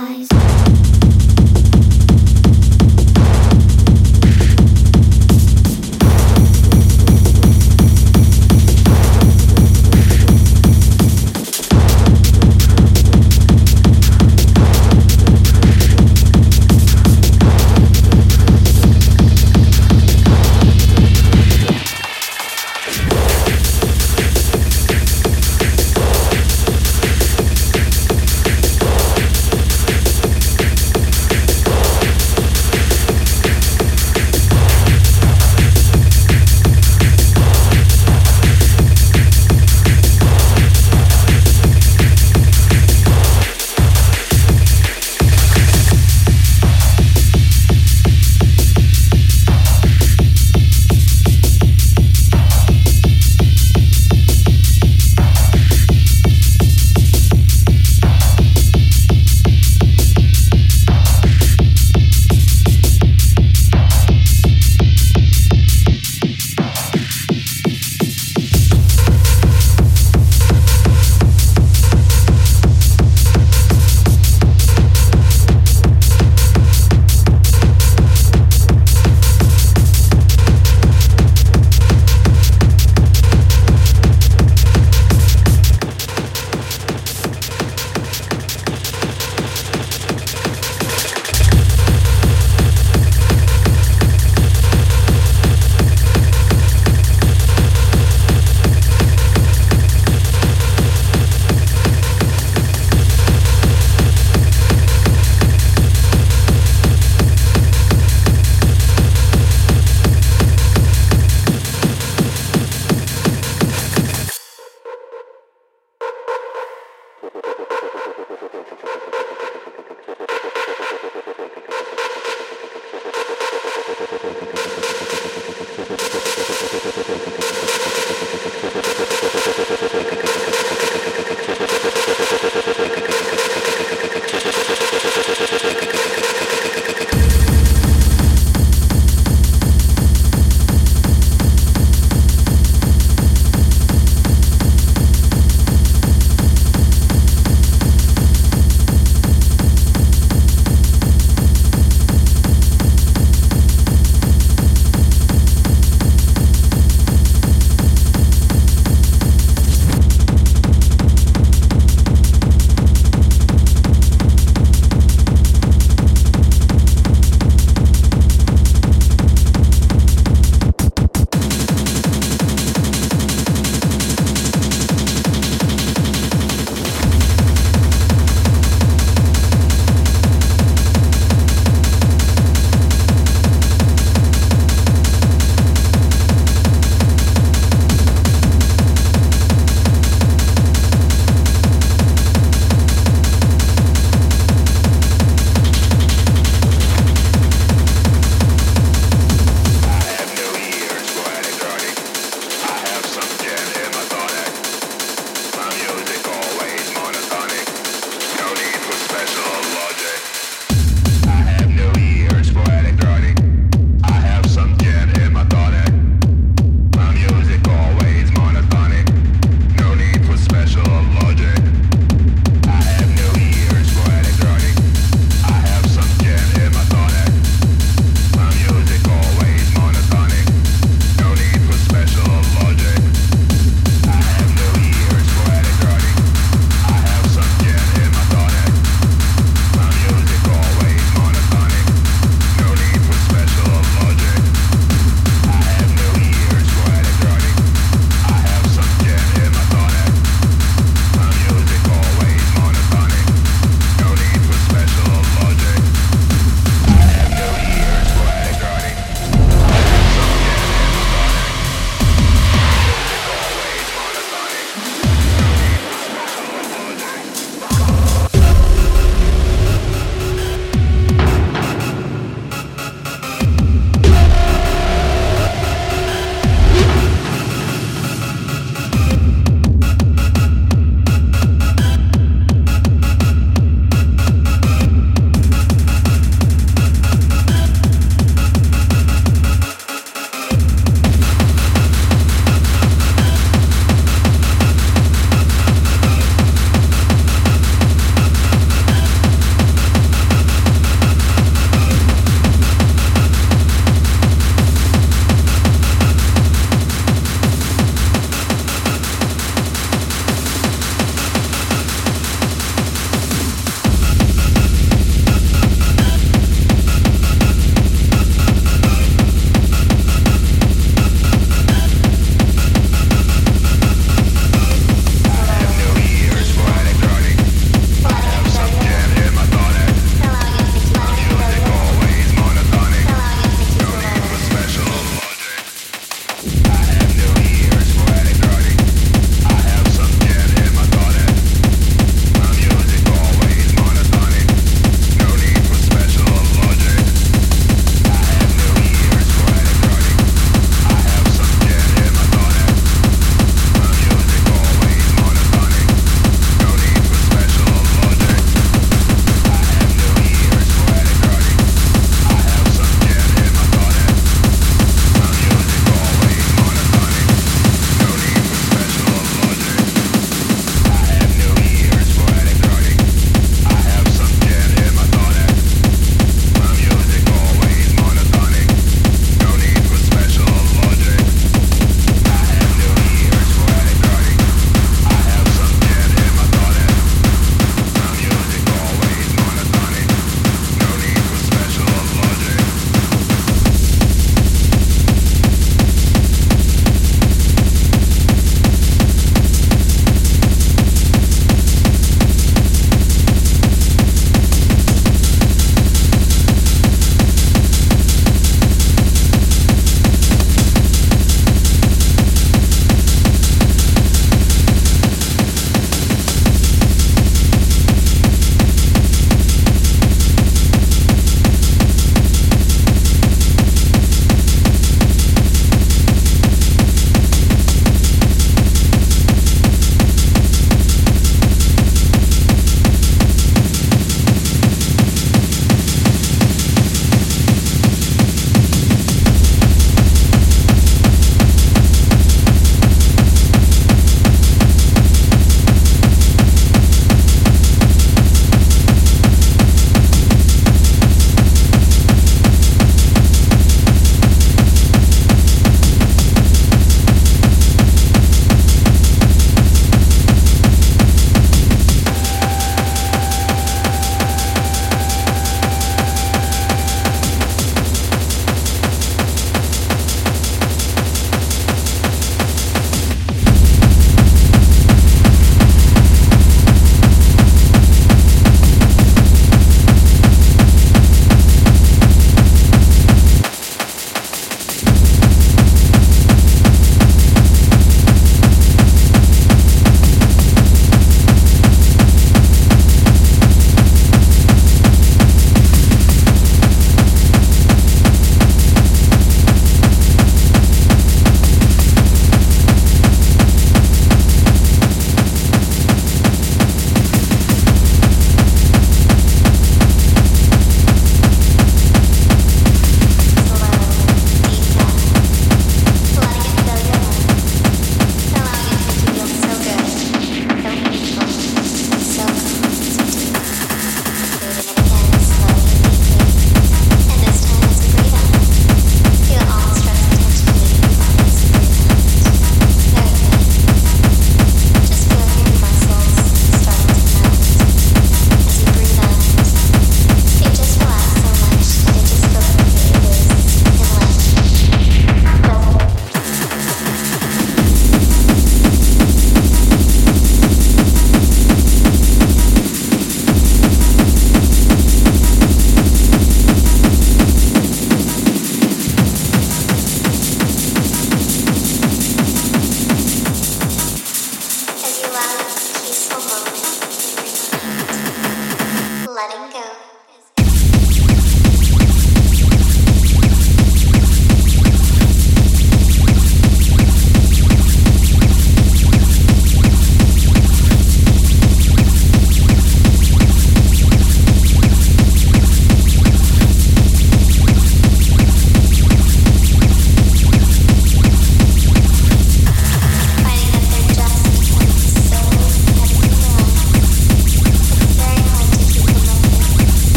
eyes.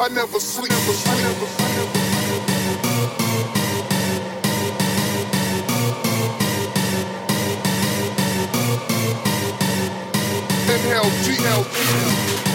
I never sleep. I never sleep. Inhale,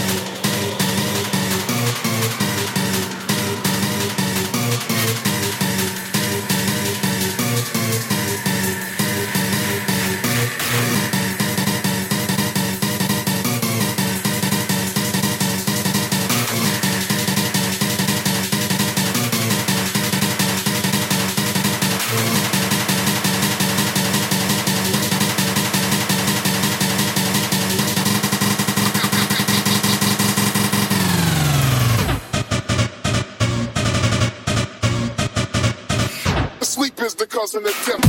causing a temp.